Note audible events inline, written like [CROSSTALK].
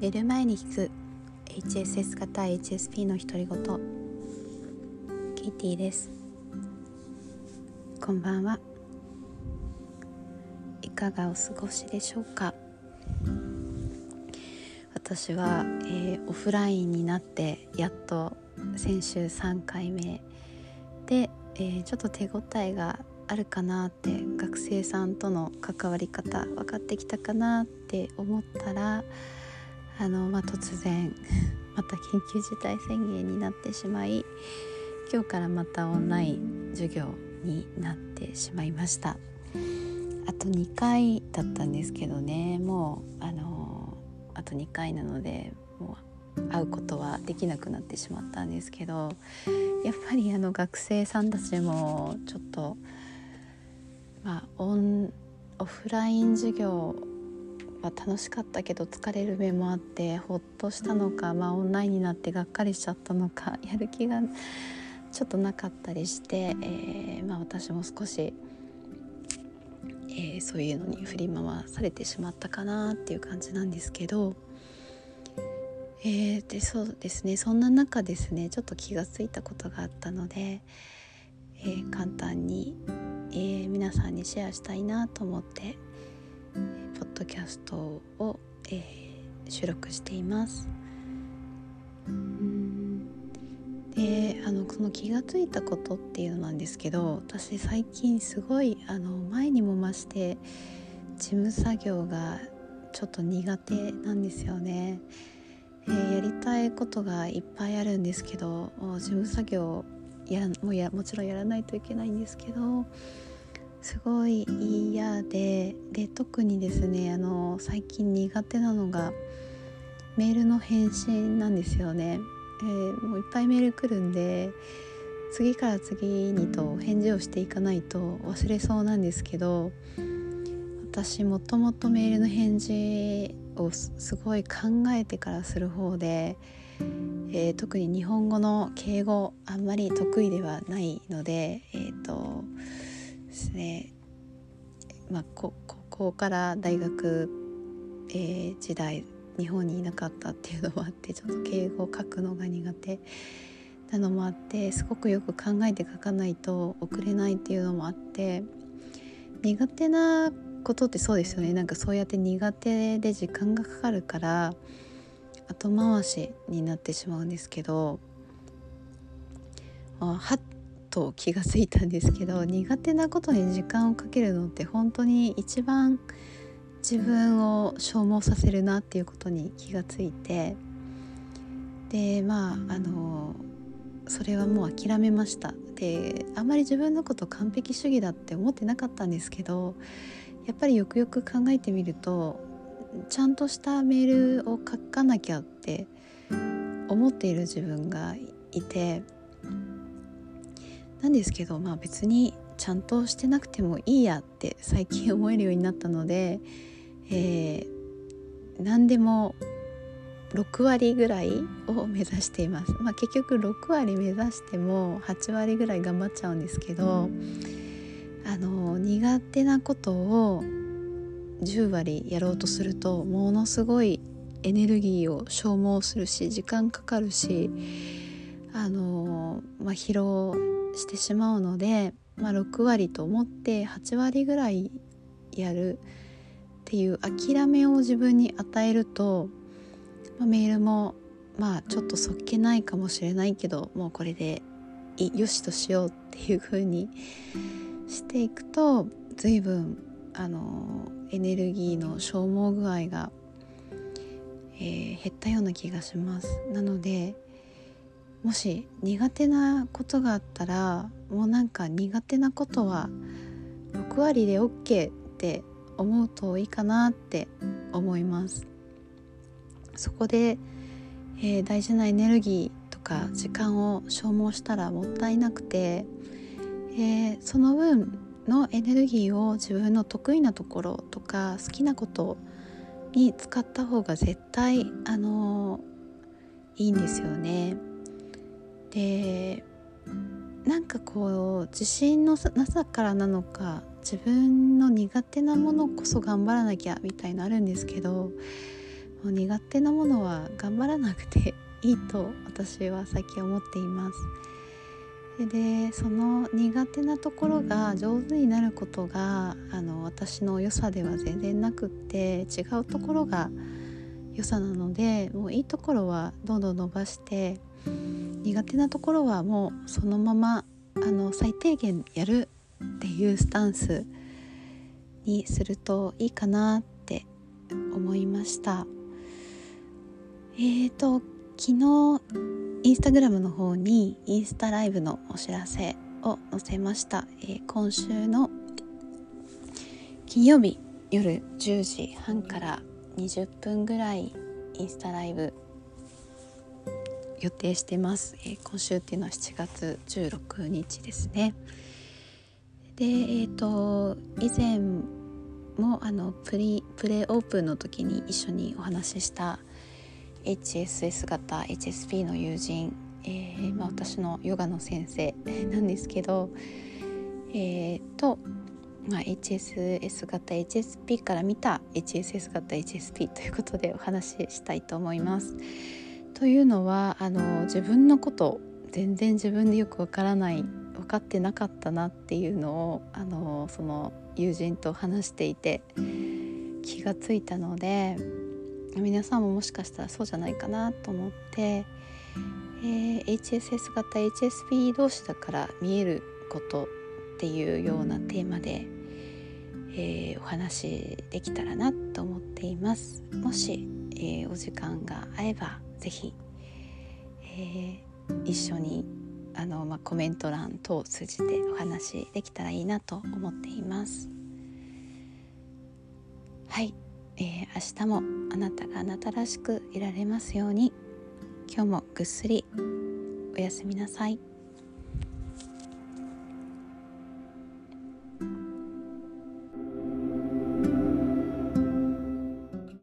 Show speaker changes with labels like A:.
A: 寝る前に聞く。HSS 型 HSP の独り言。ケイティです。こんばんは。いかがお過ごしでしょうか？私は、えー、オフラインになってやっと先週3回目で、えー、ちょっと手応えがあるかなって学生さんとの関わり方分かってきたかなって思ったらあの、まあ、突然 [LAUGHS] また緊急事態宣言になってしまい今日からまたオンライン授業になってしまいました。あと2回だったんですけどねもうあのあと2回なのでもう会うことはできなくなってしまったんですけどやっぱりあの学生さんたちもちょっとまあ、オンオフライン授業は楽しかったけど疲れる面もあってほっとしたのか、まあ、オンラインになってがっかりしちゃったのか [LAUGHS] やる気がちょっとなかったりして、えー、まあ、私も少し、えー、そういうのに振り回されてしまったかなっていう感じなんですけど、えー、でそうですねそんな中ですねちょっと気が付いたことがあったので、え簡単にえー、皆さんにシェアしたいなと思って、えー、ポッドキャストを、えー、収録しています。であのその気が付いたことっていうのなんですけど私最近すごいあの前にも増して事務作業がちょっと苦手なんですよね。えー、やりたいことがいっぱいあるんですけど事務作業やもうやもちろんやらないといけないんですけどすごい嫌でで特にですねあの最近苦手なのがメールの返信なんですよね、えー、もういっぱいメール来るんで次から次にと返事をしていかないと忘れそうなんですけど私もともとメールの返事をすごい考えてからする方で、えー、特に日本語の敬語あんまり得意ではないのでえっ、ー、とですね、まあ、高校から大学、えー、時代日本にいなかったっていうのもあってちょっと敬語を書くのが苦手。なのもあってすごくよく考えて書かないと送れないっていうのもあって苦手なことってそうですよね。なんかそうやって苦手で時間がかかるから後回しになってしまうんですけどはっと気がついたんですけど苦手なことに時間をかけるのって本当に一番自分を消耗させるなっていうことに気がついてでまああのそれはもう諦めました。であんまり自分のこと完璧主義だって思ってなかったんですけどやっぱりよくよく考えてみるとちゃんとしたメールを書かなきゃって思っている自分がいてなんですけどまあ別にちゃんとしてなくてもいいやって最近思えるようになったので、えー、何でも6割ぐらいを目指しています、まあ、結局6割目指しても8割ぐらい頑張っちゃうんですけどあの苦手なことを10割やろうとするとものすごいエネルギーを消耗するし時間かかるしあの、まあ、疲労してしまうので、まあ、6割と思って8割ぐらいやるっていう諦めを自分に与えると、まあ、メールもまあちょっとそっけないかもしれないけどもうこれでよしとしようっていう風にしていくと随分あのエネルギーの消耗具合が、えー、減ったような気がします。なのでもし苦手なことがあったらもうなんか苦手なことは6割で OK って思うといいかなって思いますそこで、えー、大事なエネルギーとか時間を消耗したらもったいなくて、えー、その分のエネルギーを自分の得意なところとか好きなことに使った方が絶対あのー、いいんですよね。でなんかこう自信のなさからなのか自分の苦手なものこそ頑張らなきゃみたいのあるんですけどもう苦手なものは頑張らなくて [LAUGHS] いいと私は最近思っています。でその苦手なところが上手になることがあの私の良さでは全然なくって違うところが良さなのでもういいところはどんどん伸ばして苦手なところはもうそのままあの最低限やるっていうスタンスにするといいかなって思いました。えーと昨日インスタグラムの方にインスタライブのお知らせを載せました、えー、今週の金曜日夜10時半から20分ぐらいインスタライブ予定してます、えー、今週っていうのは7月16日ですねでえっ、ー、と以前もあのプリプレオープンの時に一緒にお話しした HSS 型 HSP の友人、えーまあ、私のヨガの先生 [LAUGHS] なんですけど、えー、と、まあ、HSS 型 HSP から見た HSS 型 HSP ということでお話ししたいと思います。というのはあの自分のこと全然自分でよくわからない分かってなかったなっていうのをあのその友人と話していて気がついたので皆さんももしかしたらそうじゃないかなと思って、えー、HSS 型 HSP 同士だから見えることっていうようなテーマで、えー、お話できたらなと思っています。もし、えー、お時間が合えばぜひ、えー、一緒にあの、まあ、コメント欄等を通じてお話できたらいいなと思っています。はい。えー、明日もあなたがあなたらしくいられますように。今日もぐっすりおやすみなさい。